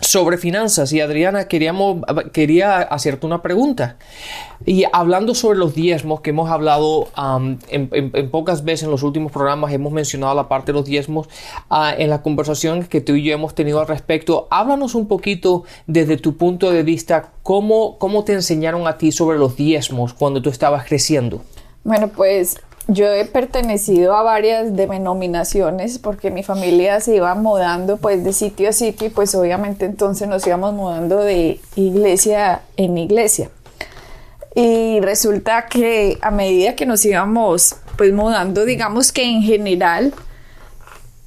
sobre finanzas y Adriana queríamos, quería hacerte una pregunta. Y hablando sobre los diezmos que hemos hablado en, pocas veces en los últimos programas, hemos mencionado la parte de los diezmos ah, en la conversación que tú y yo hemos tenido al respecto. Háblanos un poquito desde tu punto de vista, cómo, cómo te enseñaron a ti sobre los diezmos cuando tú estabas creciendo. Bueno, pues yo he pertenecido a varias denominaciones porque mi familia se iba mudando pues de sitio a sitio y pues obviamente entonces nos íbamos mudando de iglesia en iglesia. Y resulta que a medida que nos íbamos pues mudando, digamos que en general,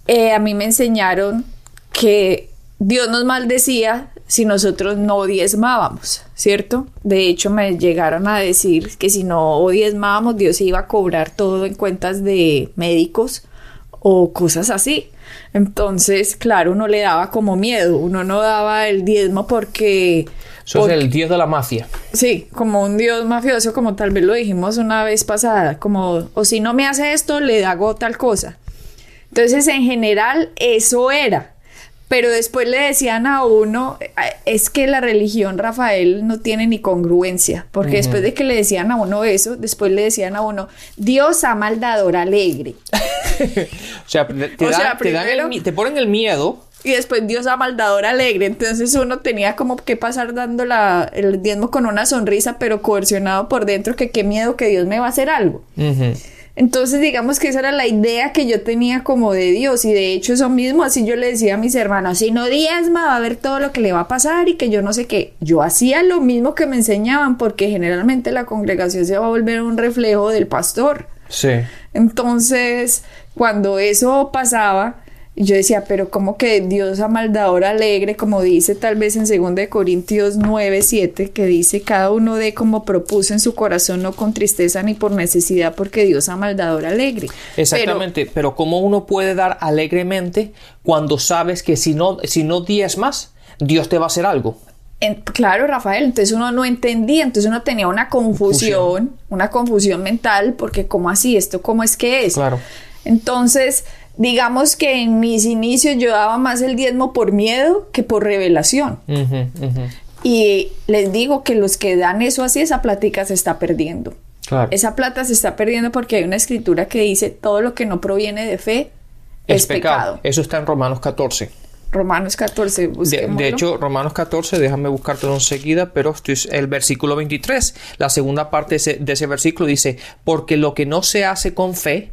eh, a mí me enseñaron que Dios nos maldecía si nosotros no diezmábamos, ¿cierto? De hecho, me llegaron a decir que si no diezmábamos, Dios iba a cobrar todo en cuentas de médicos o cosas así. Entonces, claro, uno le daba como miedo, uno no daba el diezmo porque... Eso es el dios de la mafia. Sí, como un dios mafioso, como tal vez lo dijimos una vez pasada, como, o si no me hace esto, le hago tal cosa. Entonces, en general, eso era pero después le decían a uno, es que la religión, Rafael, no tiene ni congruencia, porque después de que le decían a uno eso, después le decían a uno, Dios ama al dador alegre. o sea, te, ponen el miedo. Y después Dios ama al dador alegre. Entonces uno tenía como que pasar dando la, el diezmo con una sonrisa, pero coercionado por dentro, que qué miedo que Dios me va a hacer algo. Entonces, digamos que esa era la idea que yo tenía como de Dios. Y de hecho, eso mismo, así yo le decía a mis hermanos: si no diezma, va a ver todo lo que le va a pasar y que yo no sé qué. Yo hacía lo mismo que me enseñaban, porque generalmente la congregación se va a volver un reflejo del pastor. Sí. Entonces, cuando eso pasaba, y yo decía, pero ¿cómo que Dios amaldador alegre, como dice tal vez en 2 Corintios 9, 7, que dice, cada uno de como propuso en su corazón, no con tristeza ni por necesidad, porque Dios amaldador alegre. Exactamente, pero, ¿cómo uno puede dar alegremente cuando sabes que si no, si no más, Dios te va a hacer algo? claro, Rafael, entonces uno no entendía, entonces uno tenía una confusión, una confusión mental, porque ¿cómo así? ¿Esto cómo es que es? Claro. Entonces, digamos que en mis inicios yo daba más el diezmo por miedo que por revelación. Y les digo que los que dan eso así, esa plática se está perdiendo. Esa plata se está perdiendo porque hay una escritura que dice todo lo que no proviene de fe es, pecado. Eso está en Romanos 14. Romanos 14, de, de, hecho, Romanos 14, déjame buscártelo enseguida, pero esto es el versículo 23. La segunda parte de ese versículo dice, porque lo que no se hace con fe,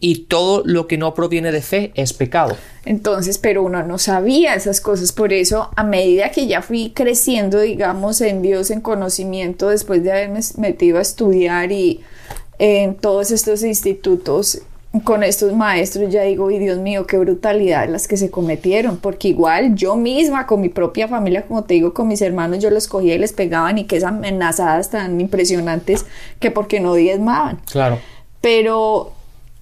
y todo lo que no proviene de fe es pecado. Entonces, pero uno no sabía esas cosas, por eso a medida que ya fui creciendo, digamos, en Dios, en conocimiento, después de haberme metido a estudiar y en todos estos institutos con estos maestros, ya digo, y Dios mío, qué brutalidad las que se cometieron, porque igual yo misma, con mi propia familia, como te digo, con mis hermanos, yo los cogía y les pegaban y que esas amenazadas tan impresionantes que porque no diezmaban. Claro. Pero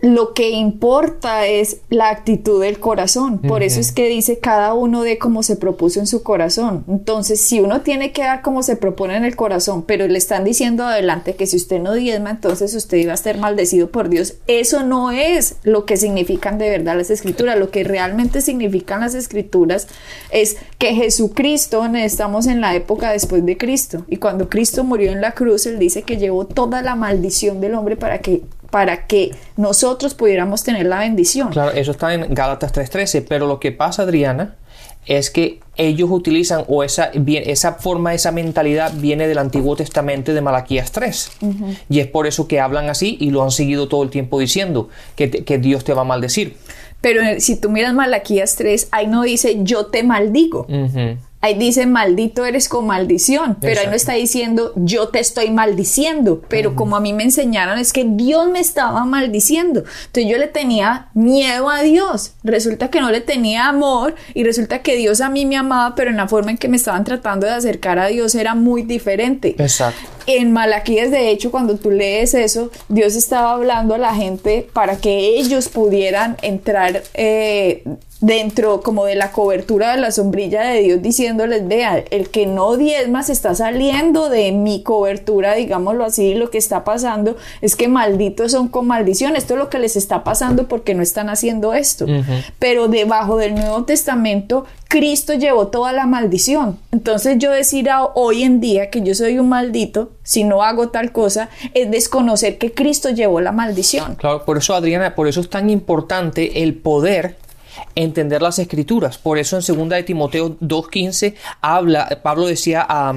lo que importa es la actitud del corazón. Por eso es que dice cada uno de como se propuso en su corazón. Entonces, si uno tiene que dar como se propone en el corazón, pero le están diciendo adelante que si usted no diezma, entonces usted iba a ser maldecido por Dios, eso no es lo que significan de verdad las escrituras. Lo que realmente significan las escrituras es que Jesucristo, estamos en la época después de Cristo, y cuando Cristo murió en la cruz, Él dice que llevó toda la maldición del hombre para que para que nosotros pudiéramos tener la bendición. Claro, eso está en Gálatas 3:13, pero lo que pasa, Adriana, es que ellos utilizan, o esa, esa forma, esa mentalidad viene del Antiguo Testamento de Malaquías 3. Y es por eso que hablan así y lo han seguido todo el tiempo diciendo, que, que Dios te va a maldecir. Pero si tú miras Malaquías 3, ahí no dice yo te maldigo. Ahí dice, maldito eres con maldición, pero ahí no está diciendo, yo te estoy maldiciendo, pero como a mí me enseñaron es que Dios me estaba maldiciendo. Entonces yo le tenía miedo a Dios. Resulta que no le tenía amor y resulta que Dios a mí me amaba, pero en la forma en que me estaban tratando de acercar a Dios era muy diferente. Exacto. En Malaquías, de hecho, cuando tú lees eso, Dios estaba hablando a la gente para que ellos pudieran entrar eh, dentro como de la cobertura de la sombrilla de Dios diciéndoles, vea, el que no diezma se está saliendo de mi cobertura, digámoslo así, lo que está pasando es que malditos son con maldición, esto es lo que les está pasando porque no están haciendo esto. Pero debajo del Nuevo Testamento, Cristo llevó toda la maldición. Entonces yo decir hoy en día que yo soy un maldito, si no hago tal cosa, es desconocer que Cristo llevó la maldición. Claro, por eso Adriana, por eso es tan importante el poder entender las escrituras. Por eso en 2 de Timoteo 2.15 habla, Pablo decía, a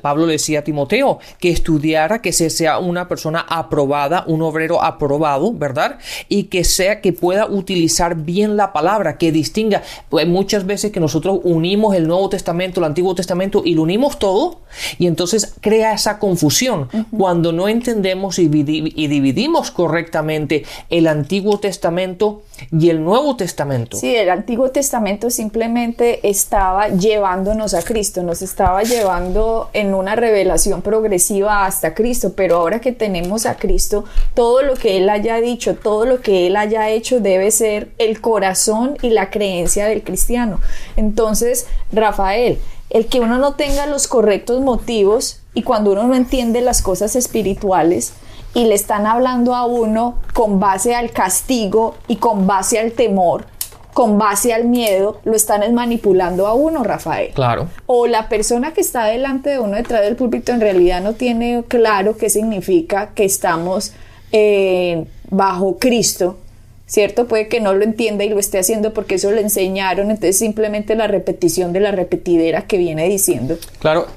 Pablo le decía a Timoteo que estudiara, que se sea una persona aprobada, un obrero aprobado, ¿verdad? Y que sea, que pueda utilizar bien la palabra, que distinga. Pues muchas veces que nosotros unimos el Nuevo Testamento, el Antiguo Testamento y lo unimos todo y entonces crea esa confusión. Cuando no entendemos y dividimos correctamente el Antiguo Testamento y el Nuevo Testamento. Sí, el Antiguo Testamento simplemente estaba llevándonos a Cristo, nos estaba llevando en una revelación progresiva hasta Cristo, pero ahora que tenemos a Cristo, todo lo que Él haya dicho, todo lo que Él haya hecho debe ser el corazón y la creencia del cristiano. Entonces, Rafael, el que uno no tenga los correctos motivos y cuando uno no entiende las cosas espirituales, y le están hablando a uno con base al castigo y con base al temor, con base al miedo, lo están manipulando a uno, Rafael. Claro. O la persona que está delante de uno detrás del púlpito en realidad no tiene claro qué significa que estamos eh, bajo Cristo. ¿Cierto? Puede que no lo entienda y lo esté haciendo porque eso le enseñaron, entonces simplemente la repetición de la repetidera que viene diciendo. Claro.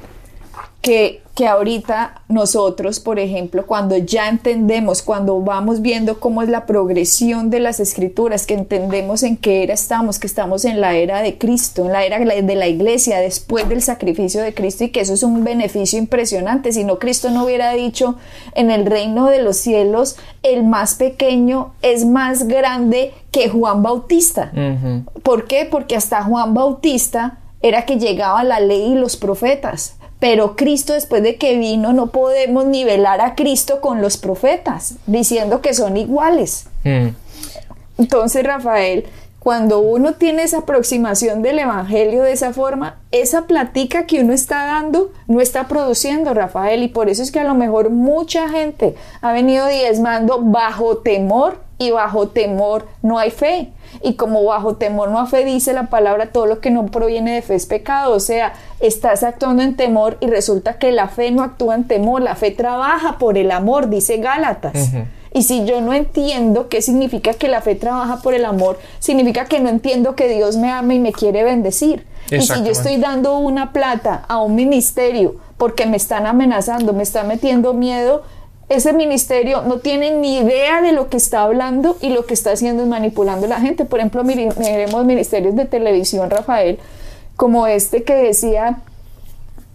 Que que ahorita nosotros, por ejemplo, cuando ya entendemos, cuando vamos viendo cómo es la progresión de las escrituras, que entendemos en qué era estamos, que estamos en la era de Cristo, en la era de la iglesia, después del sacrificio de Cristo y que eso es un beneficio impresionante. Si no, Cristo no hubiera dicho en el reino de los cielos, el más pequeño es más grande que Juan Bautista. ¿Por qué? Porque hasta Juan Bautista era que llegaba la ley y los profetas pero Cristo después de que vino no podemos nivelar a Cristo con los profetas, diciendo que son iguales. Mm. Entonces, Rafael, cuando uno tiene esa aproximación del Evangelio de esa forma, esa platica que uno está dando no está produciendo, Rafael, y por eso es que a lo mejor mucha gente ha venido diezmando bajo temor y bajo temor no hay fe. Y como bajo temor no hay fe, dice la palabra, todo lo que no proviene de fe es pecado. O sea, estás actuando en temor y resulta que la fe no actúa en temor, la fe trabaja por el amor, dice Gálatas. Y si yo no entiendo qué significa que la fe trabaja por el amor, significa que no entiendo que Dios me ama y me quiere bendecir. Y si yo estoy dando una plata a un ministerio porque me están amenazando, me están metiendo miedo, ese ministerio no tiene ni idea de lo que está hablando y lo que está haciendo es manipulando a la gente. Por ejemplo, miremos ministerios de televisión, Rafael, como este que decía,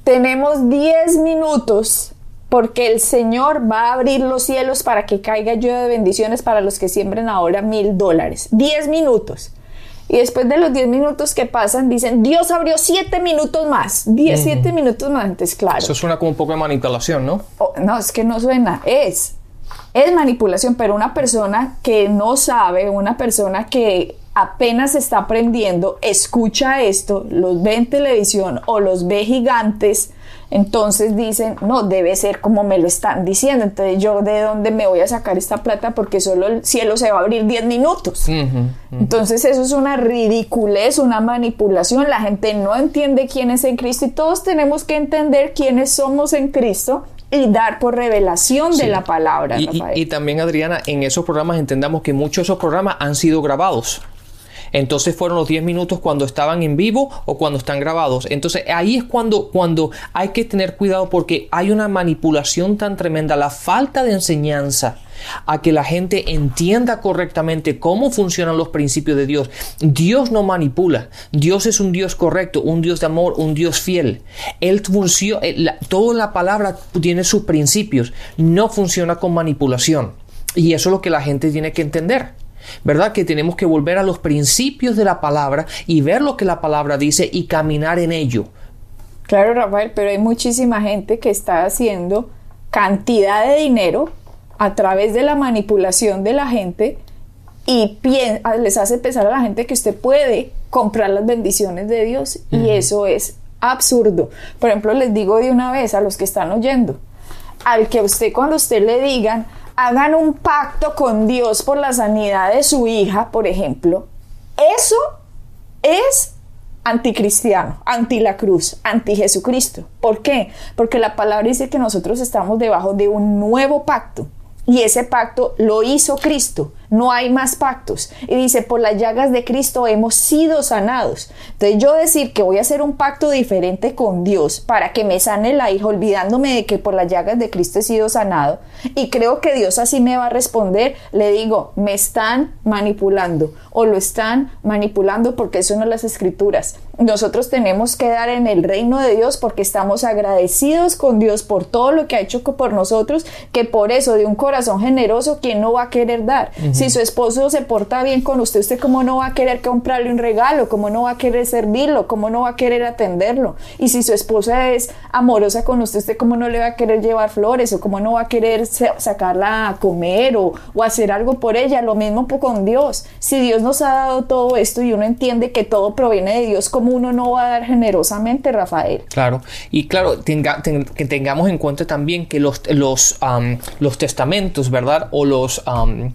tenemos 10 minutos porque el Señor va a abrir los cielos para que caiga lluvia de bendiciones para los que siembren ahora mil dólares. 10 minutos. Y después de los 10 minutos que pasan, dicen, Dios abrió 7 minutos más. 10, 7 minutos más. Entonces, claro. Eso suena como un poco de manipulación, ¿no? Oh, no, es que no suena. Es. Es manipulación, pero una persona que no sabe, una persona que apenas está aprendiendo, escucha esto, los ve en televisión o los ve gigantes entonces dicen, no, debe ser como me lo están diciendo. Entonces yo de dónde me voy a sacar esta plata porque solo el cielo se va a abrir 10 minutos. Entonces eso es una ridiculez, una manipulación. La gente no entiende quién es en Cristo y todos tenemos que entender quiénes somos en Cristo y dar por revelación de la palabra. y, también, Adriana, en esos programas entendamos que muchos de esos programas han sido grabados. Entonces fueron los 10 minutos cuando estaban en vivo o cuando están grabados. Entonces ahí es cuando, cuando hay que tener cuidado porque hay una manipulación tan tremenda, la falta de enseñanza a que la gente entienda correctamente cómo funcionan los principios de Dios. Dios no manipula. Dios es un Dios correcto, un Dios de amor, un Dios fiel. Él funciona, eh, toda la palabra tiene sus principios. No funciona con manipulación. Y eso es lo que la gente tiene que entender. ¿Verdad? Que tenemos que volver a los principios de la palabra y ver lo que la palabra dice y caminar en ello. Claro, Rafael, pero hay muchísima gente que está haciendo cantidad de dinero a través de la manipulación de la gente y les hace pensar a la gente que usted puede comprar las bendiciones de Dios y eso es absurdo. Por ejemplo, les digo de una vez a los que están oyendo, al que usted cuando usted le digan, hagan un pacto con Dios por la sanidad de su hija, por ejemplo, eso es anticristiano, anti la cruz, anti Jesucristo. ¿Por qué? Porque la palabra dice que nosotros estamos debajo de un nuevo pacto y ese pacto lo hizo Cristo. No hay más pactos. Y dice, por las llagas de Cristo hemos sido sanados. Entonces yo decir que voy a hacer un pacto diferente con Dios para que me sane la hija, olvidándome de que por las llagas de Cristo he sido sanado. Y creo que Dios así me va a responder. Le digo, me están manipulando o lo están manipulando porque eso no es las escrituras. Nosotros tenemos que dar en el reino de Dios porque estamos agradecidos con Dios por todo lo que ha hecho por nosotros, que por eso de un corazón generoso, ¿quién no va a querer dar? Si su esposo se porta bien con usted, ¿usted cómo no va a querer comprarle un regalo? ¿Cómo no va a querer servirlo? ¿Cómo no va a querer atenderlo? Y si su esposa es amorosa con usted, ¿usted cómo no le va a querer llevar flores? ¿O cómo no va a querer sacarla a comer o, o hacer algo por ella? Lo mismo con Dios. Si Dios nos ha dado todo esto y uno entiende que todo proviene de Dios, ¿cómo uno no va a dar generosamente, Rafael? Claro, y claro, que tengamos en cuenta también que los, los, los testamentos, ¿verdad? O los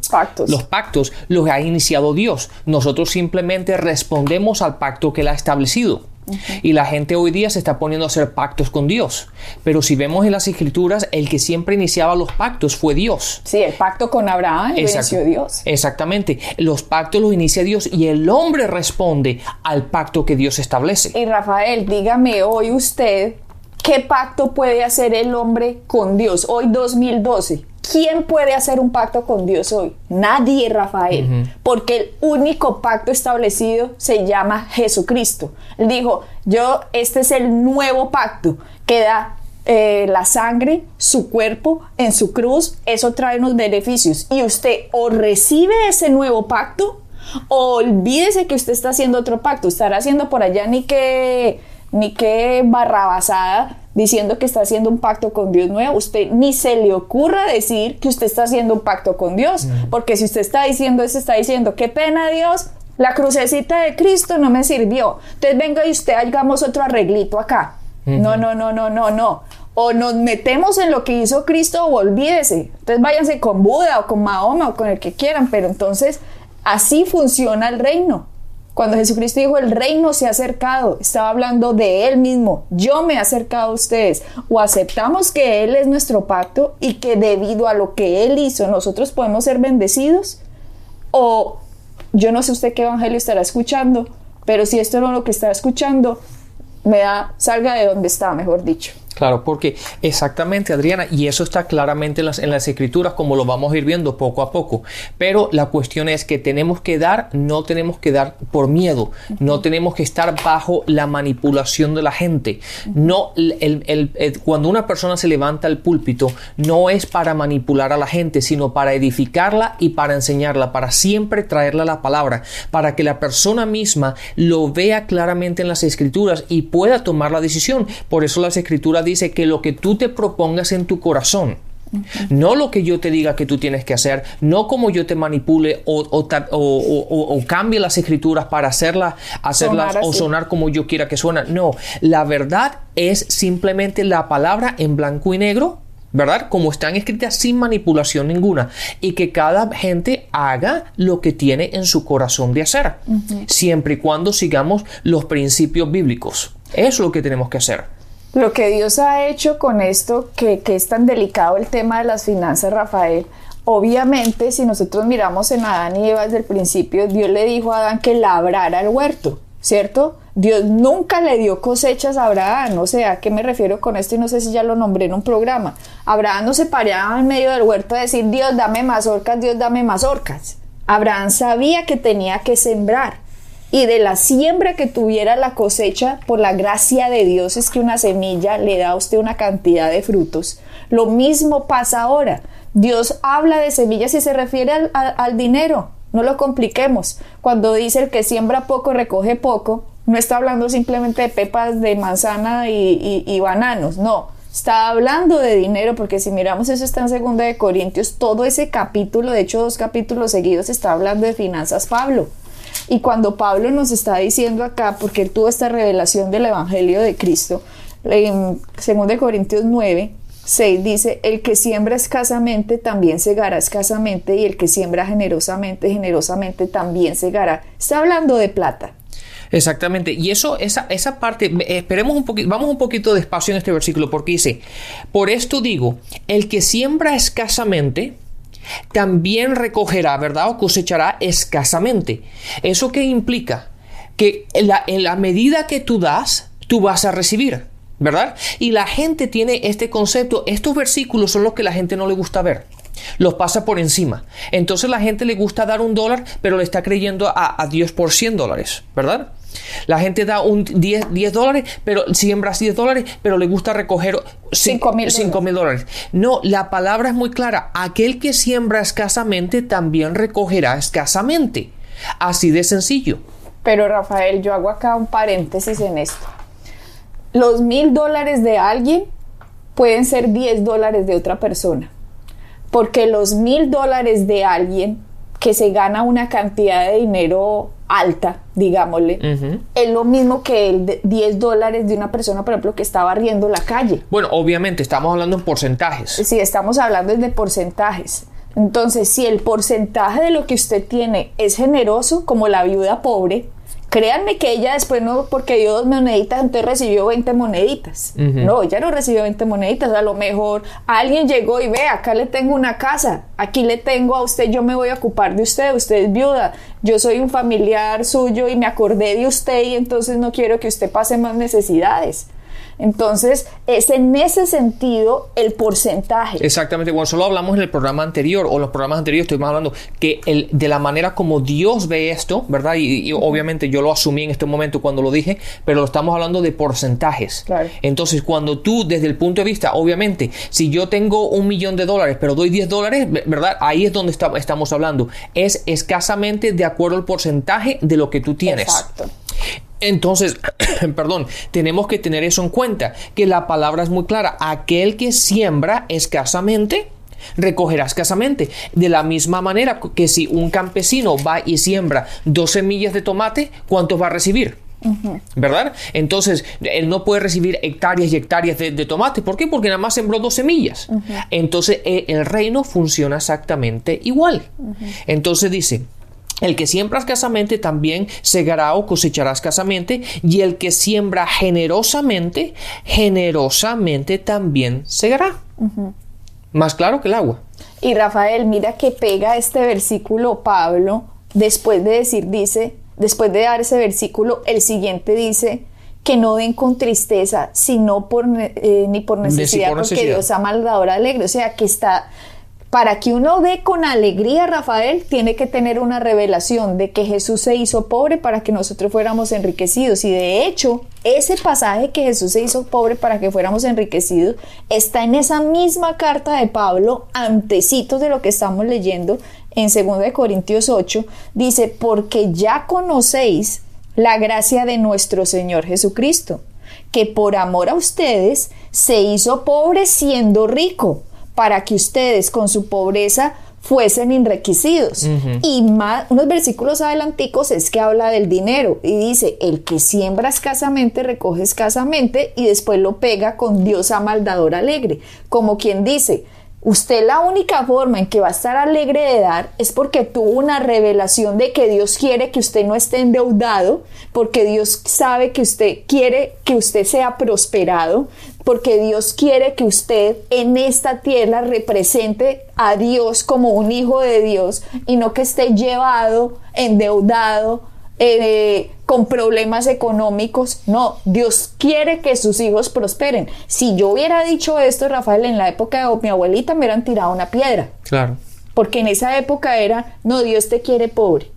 pactos. Los pactos los ha iniciado Dios. Nosotros simplemente respondemos al pacto que Él ha establecido. Y la gente hoy día se está poniendo a hacer pactos con Dios. Pero si vemos en las escrituras, el que siempre iniciaba los pactos fue Dios. Sí, el pacto con Abraham lo inició Dios. Exactamente. Los pactos los inicia Dios y el hombre responde al pacto que Dios establece. Y Rafael, dígame hoy usted, ¿qué pacto puede hacer el hombre con Dios hoy 2012? ¿Quién puede hacer un pacto con Dios hoy? Nadie, Rafael, porque el único pacto establecido se llama Jesucristo. Él dijo, yo, este es el nuevo pacto que da eh, la sangre, su cuerpo en su cruz, eso trae unos beneficios. Y usted o recibe ese nuevo pacto o olvídese que usted está haciendo otro pacto, estará haciendo por allá ni que, ni que barrabasada diciendo que está haciendo un pacto con Dios nuevo, usted ni se le ocurra decir que usted está haciendo un pacto con Dios, porque si usted está diciendo eso, está diciendo, qué pena Dios, la crucecita de Cristo no me sirvió, entonces venga y usted hagamos otro arreglito acá. No, no, no, no, no, no. O nos metemos en lo que hizo Cristo o olvídese. Entonces váyanse con Buda o con Mahoma o con el que quieran, pero entonces así funciona el reino. Cuando Jesucristo dijo el reino se ha acercado, estaba hablando de Él mismo. Yo me he acercado a ustedes. O aceptamos que Él es nuestro pacto y que debido a lo que Él hizo nosotros podemos ser bendecidos. O yo no sé usted qué evangelio estará escuchando, pero si esto no es lo que está escuchando, me da, salga de donde está, mejor dicho. Claro, porque exactamente, Adriana, y eso está claramente en las, en las, escrituras, como lo vamos a ir viendo poco a poco. Pero la cuestión es que tenemos que dar, no tenemos que dar por miedo, no tenemos que estar bajo la manipulación de la gente. No, el, cuando una persona se levanta al púlpito, no es para manipular a la gente, sino para edificarla y para enseñarla, para siempre traerle la palabra, para que la persona misma lo vea claramente en las escrituras y pueda tomar la decisión. Por eso las escrituras dice que lo que tú te propongas en tu corazón, no lo que yo te diga que tú tienes que hacer, no como yo te manipule o, o, cambie las escrituras para hacerlas, hacerlas o sonar como yo quiera que suena. No, la verdad es simplemente la palabra en blanco y negro ¿verdad? Como están escritas sin manipulación ninguna y que cada gente haga lo que tiene en su corazón de hacer, siempre y cuando sigamos los principios bíblicos. Es lo que tenemos que hacer. Lo que Dios ha hecho con esto, que, es tan delicado el tema de las finanzas, Rafael, obviamente, si nosotros miramos en Adán y Eva desde el principio, Dios le dijo a Adán que labrara el huerto, ¿cierto? Dios nunca le dio cosechas a Abraham, no sé a qué me refiero con esto y no sé si ya lo nombré en un programa. Abraham no se paraba en medio del huerto a decir, Dios dame más orcas, Dios dame más orcas. Abraham sabía que tenía que sembrar y de la siembra que tuviera la cosecha, por la gracia de Dios es que una semilla le da a usted una cantidad de frutos. Lo mismo pasa ahora. Dios habla de semillas y se refiere al, dinero. No lo compliquemos. Cuando dice el que siembra poco recoge poco, no está hablando simplemente de pepas de manzana y, bananos, no. Está hablando de dinero, porque si miramos eso está en segunda de Corintios, todo ese capítulo, de hecho dos capítulos seguidos, está hablando de finanzas Pablo. Y cuando Pablo nos está diciendo acá, porque él tuvo esta revelación del Evangelio de Cristo, en 2 Corintios 9, 6 dice, el que siembra escasamente también segará escasamente y el que siembra generosamente, generosamente también segará. Está hablando de plata. Exactamente. Y eso, esa, esa parte, esperemos un poquito, vamos un poquito despacio en este versículo porque dice, por esto digo, el que siembra escasamente, también recogerá, ¿verdad? O cosechará escasamente. ¿Eso qué implica? Que la, en la medida que tú das, tú vas a recibir. ¿verdad? Y la gente tiene este concepto, estos versículos son los que la gente no le gusta ver. Los pasa por encima. Entonces la gente le gusta dar un dólar, pero le está creyendo a, Dios por 100 dólares, ¿verdad? La gente da un 10, 10 dólares, pero siembra 10 dólares, pero le gusta recoger 5 mil dólares. No, la palabra es muy clara. Aquel que siembra escasamente también recogerá escasamente. Así de sencillo. Pero Rafael, yo hago acá un paréntesis en esto los mil dólares de alguien pueden ser 10 dólares de otra persona. Porque los mil dólares de alguien que se gana una cantidad de dinero alta, digámosle, es lo mismo que el 10 dólares de una persona, por ejemplo, que está barriendo la calle. Bueno, obviamente estamos hablando en porcentajes. Sí, estamos hablando de porcentajes. Entonces, si el porcentaje de lo que usted tiene es generoso, como la viuda pobre, Créanme que ella después no, porque dio dos moneditas, entonces recibió 20 moneditas. No, ella no recibió 20 moneditas. A lo mejor alguien llegó y ve, acá le tengo una casa, aquí le tengo a usted, yo me voy a ocupar de usted, usted es viuda, yo soy un familiar suyo y me acordé de usted y entonces no quiero que usted pase más necesidades. Entonces, es en ese sentido el porcentaje. Exactamente, bueno, solo hablamos en el programa anterior o los programas anteriores, estuvimos hablando que el, de la manera como Dios ve esto, ¿verdad? Y, obviamente yo lo asumí en este momento cuando lo dije, pero lo estamos hablando de porcentajes. Claro. Entonces, cuando tú, desde el punto de vista, obviamente, si yo tengo un millón de dólares, pero doy 10 dólares, ¿verdad? Ahí es donde estamos hablando. Es escasamente de acuerdo al porcentaje de lo que tú tienes. Exacto. Entonces, perdón, tenemos que tener eso en cuenta, que la palabra es muy clara. Aquel que siembra escasamente, recogerá escasamente. De la misma manera que si un campesino va y siembra dos semillas de tomate, ¿cuántos va a recibir? ¿Verdad? Entonces, él no puede recibir hectáreas y hectáreas de, tomate. ¿Por qué? Porque nada más sembró dos semillas. Entonces, e, el reino funciona exactamente igual. Entonces dice, el que siembra escasamente también segará o cosechará escasamente, y el que siembra generosamente, generosamente también segará. Más claro que el agua. Y Rafael, mira que pega este versículo Pablo, después de decir, dice, después de dar ese versículo, el siguiente dice, que no den con tristeza, sino por, eh, ni por necesidad, porque Dios ama al dador alegre. O sea, que está para que uno dé con alegría, Rafael, tiene que tener una revelación de que Jesús se hizo pobre para que nosotros fuéramos enriquecidos. Y de hecho, ese pasaje que Jesús se hizo pobre para que fuéramos enriquecidos está en esa misma carta de Pablo, antecitos de lo que estamos leyendo en 2 Corintios 8. Dice, porque ya conocéis la gracia de nuestro Señor Jesucristo, que por amor a ustedes se hizo pobre siendo rico para que ustedes con su pobreza fuesen enriquecidos. Y más, unos versículos adelanticos es que habla del dinero y dice, el que siembra escasamente recoge escasamente y después lo pega con Dios a maldador alegre. Como quien dice, Usted la única forma en que va a estar alegre de dar es porque tuvo una revelación de que Dios quiere que usted no esté endeudado, porque Dios sabe que usted quiere que usted sea prosperado, porque Dios quiere que usted en esta tierra represente a Dios como un hijo de Dios y no que esté llevado, endeudado, eh, con problemas económicos. No, Dios quiere que sus hijos prosperen. Si yo hubiera dicho esto, Rafael, en la época de mi abuelita me hubieran tirado una piedra. Claro. Porque en esa época era, no, Dios te quiere pobre.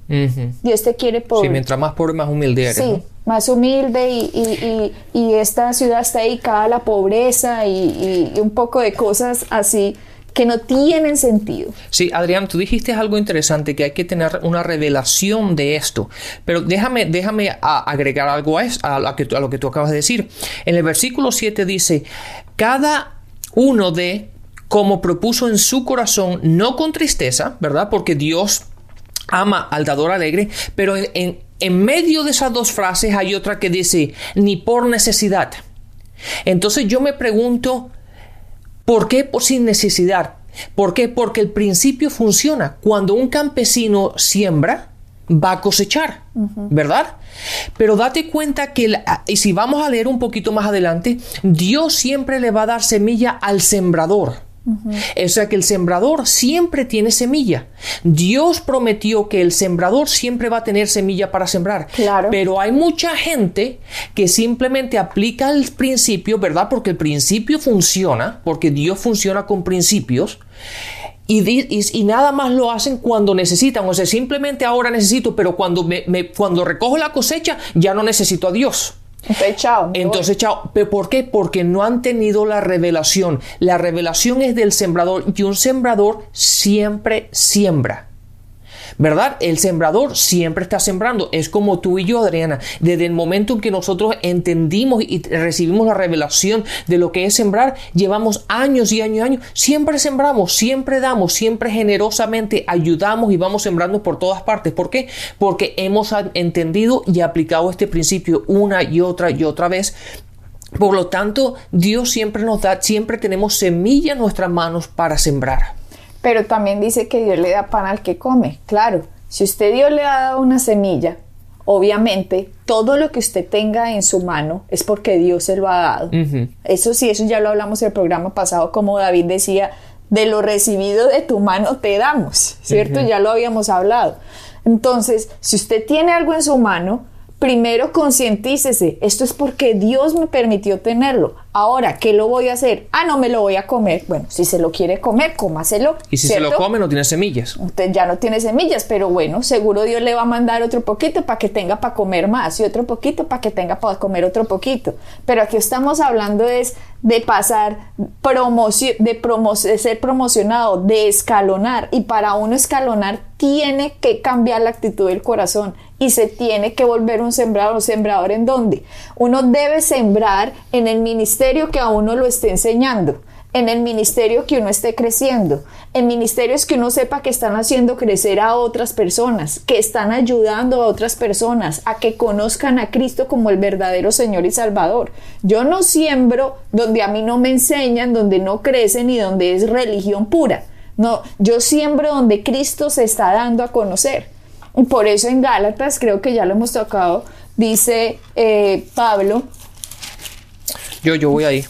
Dios te quiere pobre. Sí, mientras más pobre, más humilde eres. Sí, más humilde y, y, esta ciudad está dedicada a la pobreza y un poco de cosas así que no tienen sentido. Sí, Adrián, tú dijiste algo interesante, que hay que tener una revelación de esto. Pero déjame, déjame agregar algo a, a, a, lo que tú acabas de decir. En el versículo 7 dice, cada uno de como propuso en su corazón, no con tristeza, ¿verdad? Porque Dios ama al dador alegre, pero en, en medio de esas dos frases hay otra que dice, ni por necesidad. Entonces yo me pregunto, ¿Por qué? Por sin necesidad. ¿Por qué? Porque el principio funciona. Cuando un campesino siembra, va a cosechar, ¿verdad? Pero date cuenta que, y si vamos a leer un poquito más adelante, Dios siempre le va a dar semilla al sembrador. O sea que el sembrador siempre tiene semilla. Dios prometió que el sembrador siempre va a tener semilla para sembrar. Claro. Pero hay mucha gente que simplemente aplica el principio, ¿verdad? Porque el principio funciona, porque Dios funciona con principios. Y, y, nada más lo hacen cuando necesitan. O sea, simplemente ahora necesito, pero cuando, me, cuando recojo la cosecha ya no necesito a Dios. Entonces, chao. Entonces, chao. ¿Por qué? Porque no han tenido la revelación. La revelación es del sembrador y un sembrador siempre siembra. ¿Verdad? El sembrador siempre está sembrando. Es como tú y yo, Adriana. Desde el momento en que nosotros entendimos y recibimos la revelación de lo que es sembrar, llevamos años y años y años. Siempre sembramos, siempre damos, siempre generosamente ayudamos y vamos sembrando por todas partes. ¿Por qué? Porque hemos entendido y aplicado este principio una y otra y otra vez por lo tanto, Dios siempre nos da, siempre tenemos semilla en nuestras manos para sembrar. Pero también dice que Dios le da pan al que come. Claro, si usted Dios le ha dado una semilla, obviamente todo lo que usted tenga en su mano es porque Dios se lo ha dado. Eso sí, eso ya lo hablamos en el programa pasado, como David decía, de lo recibido de tu mano te damos, ¿cierto? Ya lo habíamos hablado. Entonces, si usted tiene algo en su mano, primero concientícese, esto es porque Dios me permitió tenerlo. Ahora, ¿qué lo voy a hacer? Ah, no me lo voy a comer. Bueno, si se lo quiere comer, cómaselo. Y si se lo come, no tiene semillas. Usted ya no tiene semillas, pero bueno, seguro Dios le va a mandar otro poquito para que tenga para comer más y otro poquito para que tenga para comer otro poquito. Pero aquí estamos hablando es de pasar promoción, de, de ser promocionado, de escalonar. Y para uno escalonar tiene que cambiar la actitud del corazón y se tiene que volver un sembrador. ¿Un sembrador en dónde? Uno debe sembrar en el ministerio que a uno lo esté enseñando, en el ministerio que uno esté creciendo, en ministerios que uno sepa que están haciendo crecer a otras personas, que están ayudando a otras personas a que conozcan a Cristo como el verdadero Señor y Salvador. Yo no siembro donde a mí no me enseñan, donde no crecen y donde es religión pura. No, yo siembro donde Cristo se está dando a conocer. Por eso en Gálatas, creo que ya lo hemos tocado, dice eh, Pablo. Yo, yo voy ahí.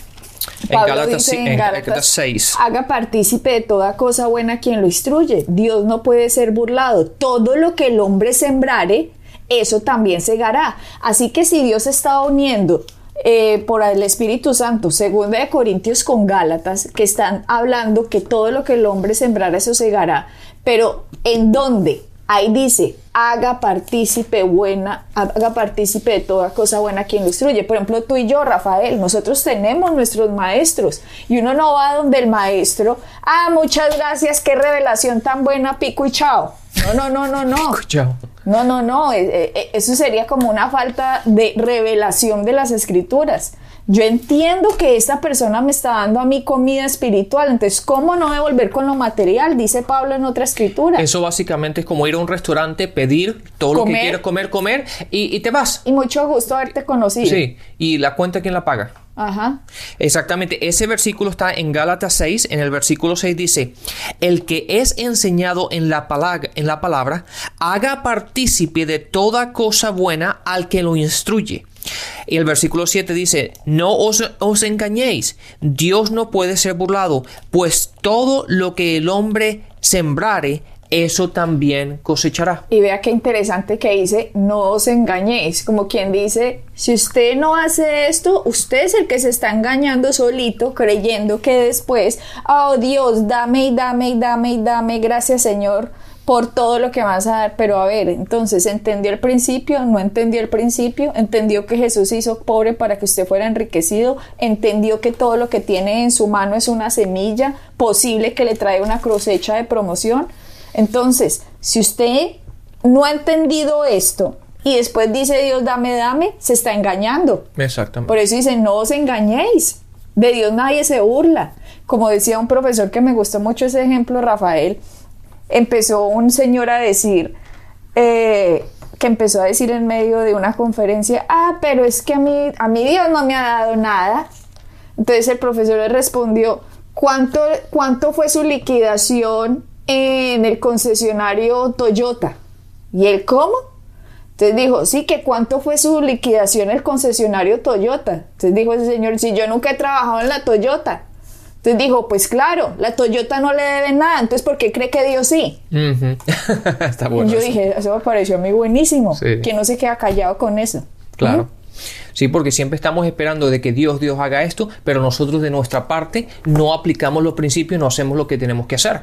en Gálatas, en, Gálatas 6. Haga partícipe de toda cosa buena quien lo instruye. Dios no puede ser burlado. Todo lo que el hombre sembrare, eso también segará. Así que si Dios está uniendo eh, por el Espíritu Santo, segunda de Corintios con Gálatas, que están hablando que todo lo que el hombre sembrara, eso segará. Pero ¿en dónde? Ahí dice, haga partícipe buena, haga partícipe de toda cosa buena quien lo instruye. Por ejemplo, tú y yo, Rafael, nosotros tenemos nuestros maestros y uno no va donde el maestro, ah, muchas gracias, qué revelación tan buena, pico y chao. No, no, no, no, no. chao. No, no, no, eh, eh, eso sería como una falta de revelación de las escrituras. Yo entiendo que esta persona me está dando a mí comida espiritual, entonces ¿cómo no devolver con lo material? Dice Pablo en otra escritura. Eso básicamente es como ir a un restaurante, pedir todo lo que quieres comer, comer y, te vas. Y mucho gusto haberte conocido. Sí, y la cuenta quién la paga. Ajá. Exactamente, ese versículo está en Gálatas 6, en el versículo 6 dice, el que es enseñado en la, palabra, en la palabra, haga partícipe de toda cosa buena al que lo instruye. Y el versículo 7 dice, no os, os engañéis, Dios no puede ser burlado, pues todo lo que el hombre sembrare, eso también cosechará. Y vea qué interesante que dice, no os engañéis, como quien dice, si usted no hace esto, usted es el que se está engañando solito, creyendo que después, oh Dios, dame y dame y dame y dame, gracias Señor por todo lo que vas a dar, pero a ver, entonces, ¿entendió el principio? ¿No entendió el principio? ¿Entendió que Jesús hizo pobre para que usted fuera enriquecido? ¿Entendió que todo lo que tiene en su mano es una semilla posible que le trae una cosecha de promoción? Entonces, si usted no ha entendido esto y después dice Dios, dame, dame, se está engañando. Exactamente. Por eso dice, no os engañéis. De Dios nadie se burla. Como decía un profesor que me gustó mucho ese ejemplo, Rafael, empezó un señor a decir, eh, que empezó a decir en medio de una conferencia, ah, pero es que a mí, a Dios no me ha dado nada. Entonces el profesor le respondió, ¿cuánto, cuánto fue su liquidación en el concesionario Toyota? ¿Y él cómo? Entonces dijo, sí, que cuánto fue su liquidación en el concesionario Toyota. Entonces dijo ese señor, si yo nunca he trabajado en la Toyota. Entonces dijo, pues claro, la Toyota no le debe nada, entonces ¿por qué cree que Dios sí? Está bueno. Y yo eso. dije, eso me pareció a mí buenísimo, Sí. que no se queda callado con eso. Claro. Sí, porque siempre estamos esperando de que Dios, Dios haga esto, pero nosotros de nuestra parte no aplicamos los principios, no hacemos lo que tenemos que hacer.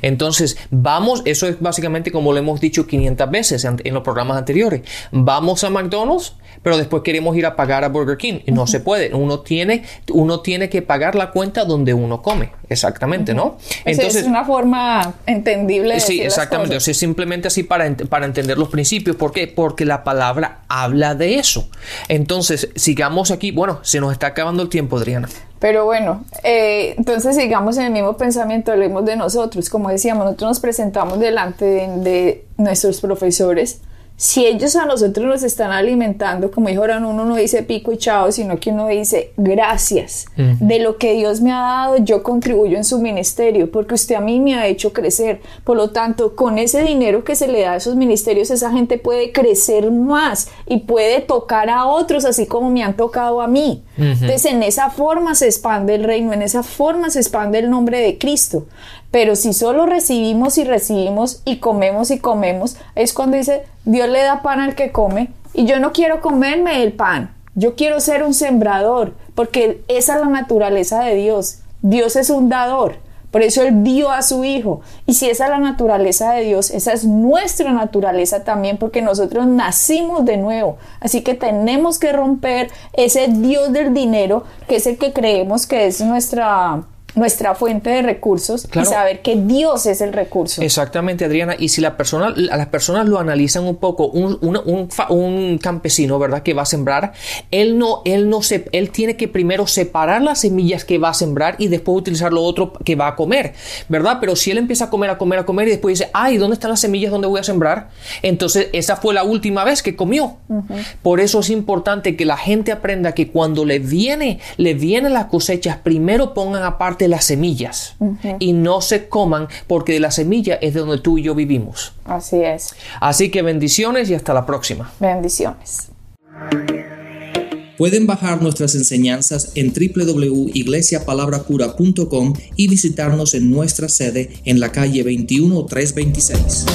Entonces, vamos, eso es básicamente como lo hemos dicho 500 veces en, en los programas anteriores. Vamos a McDonald's, pero después queremos ir a pagar a Burger King y no se puede. Uno tiene, uno tiene que pagar la cuenta donde uno come. Exactamente, ¿no? Entonces, es una forma entendible de Sí, decir las exactamente. O sea, simplemente así para, para entender los principios. ¿Por qué? Porque la palabra habla de eso. Entonces, sigamos aquí. Bueno, se nos está acabando el tiempo, Adriana. Pero bueno, eh, entonces sigamos en el mismo pensamiento, hablemos de nosotros. Como decíamos, nosotros nos presentamos delante de, de nuestros profesores. Si ellos a nosotros nos están alimentando, como dijo ahora, uno no dice pico y chao, sino que uno dice gracias. De lo que Dios me ha dado, yo contribuyo en su ministerio, porque usted a mí me ha hecho crecer. Por lo tanto, con ese dinero que se le da a esos ministerios, esa gente puede crecer más y puede tocar a otros, así como me han tocado a mí. Entonces, en esa forma se expande el reino, en esa forma se expande el nombre de Cristo. Pero si solo recibimos y recibimos y comemos y comemos, es cuando dice, Dios le da pan al que come y yo no quiero comerme el pan. Yo quiero ser un sembrador, porque esa es la naturaleza de Dios. Dios es un dador. Por eso Él dio a su Hijo. Y si esa es la naturaleza de Dios, esa es nuestra naturaleza también, porque nosotros nacimos de nuevo. Así que tenemos que romper ese Dios del dinero, que es el que creemos que es nuestra, nuestra fuente de recursos, Claro. y saber que Dios es el recurso. Exactamente, Adriana. Y si la persona, a las personas lo analizan un poco, un, un- un campesino, ¿verdad? Que va a sembrar, él no, él no se, él tiene que primero separar las semillas que va a sembrar y después utilizar lo otro que va a comer, ¿verdad? Pero si él empieza a comer, a comer, a comer y después dice, ay, ¿dónde están las semillas donde voy a sembrar? Entonces, esa fue la última vez que comió. Por eso es importante que la gente aprenda que cuando le viene, le vienen las cosechas, primero pongan aparte las semillas y no se coman porque de la semilla es de donde tú y yo vivimos. Así es. Así que bendiciones y hasta la próxima. Bendiciones. Pueden bajar nuestras enseñanzas en www.iglesiapalabracura.com y visitarnos en nuestra sede en la calle 21326.